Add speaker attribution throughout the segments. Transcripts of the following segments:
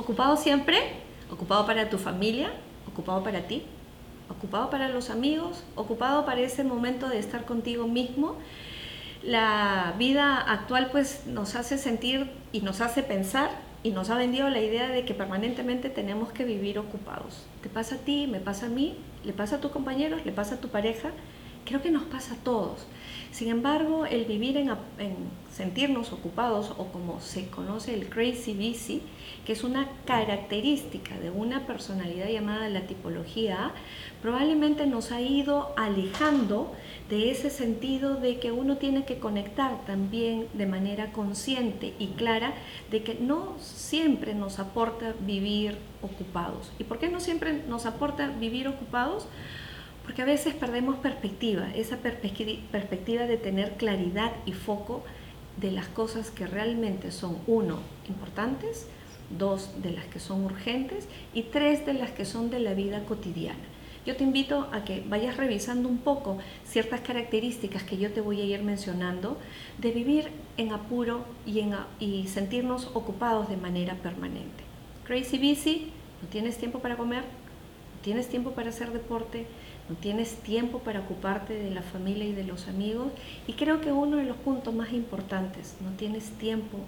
Speaker 1: ocupado siempre, ocupado para tu familia, ocupado para ti, ocupado para los amigos, ocupado para ese momento de estar contigo mismo. La vida actual pues nos hace sentir y nos hace pensar y nos ha vendido la idea de que permanentemente tenemos que vivir ocupados. Te pasa a ti, me pasa a mí, le pasa a tus compañeros, le pasa a tu pareja, creo que nos pasa a todos. Sin embargo, el vivir en, sentirnos ocupados o como se conoce el crazy busy, que es una característica de una personalidad llamada la tipología probablemente nos ha ido alejando de ese sentido de que uno tiene que conectar también de manera consciente y clara de que no siempre nos aporta vivir ocupados. ¿Y por qué no siempre nos aporta vivir ocupados? Porque a veces perdemos perspectiva, esa perspectiva de tener claridad y foco de las cosas que realmente son, uno, importantes, dos, de las que son urgentes y tres, de las que son de la vida cotidiana. Yo te invito a que vayas revisando un poco ciertas características que yo te voy a ir mencionando de vivir en apuro y, en, y sentirnos ocupados de manera permanente. Crazy busy, no tienes tiempo para comer, tienes tiempo para hacer deporte, no tienes tiempo para ocuparte de la familia y de los amigos. Y creo que uno de los puntos más importantes, no tienes tiempo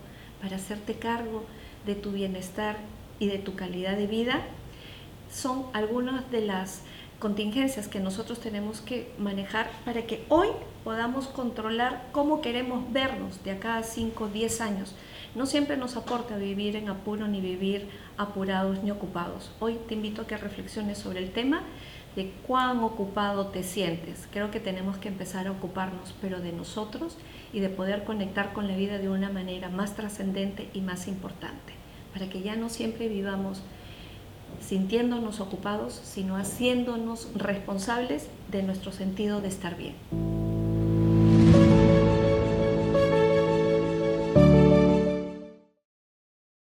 Speaker 1: para hacerte cargo de tu bienestar y de tu calidad de vida, son algunas de las contingencias que nosotros tenemos que manejar para que hoy podamos controlar cómo queremos vernos de acá a 5 o 10 años. No siempre nos aporta vivir en apuro ni vivir apurados ni ocupados. Hoy te invito a que reflexiones sobre el tema de cuán ocupado te sientes. Creo que tenemos que empezar a ocuparnos, pero de nosotros y de poder conectar con la vida de una manera más trascendente y más importante, para que ya no siempre vivamos sintiéndonos ocupados, sino haciéndonos responsables de nuestro sentido de estar bien.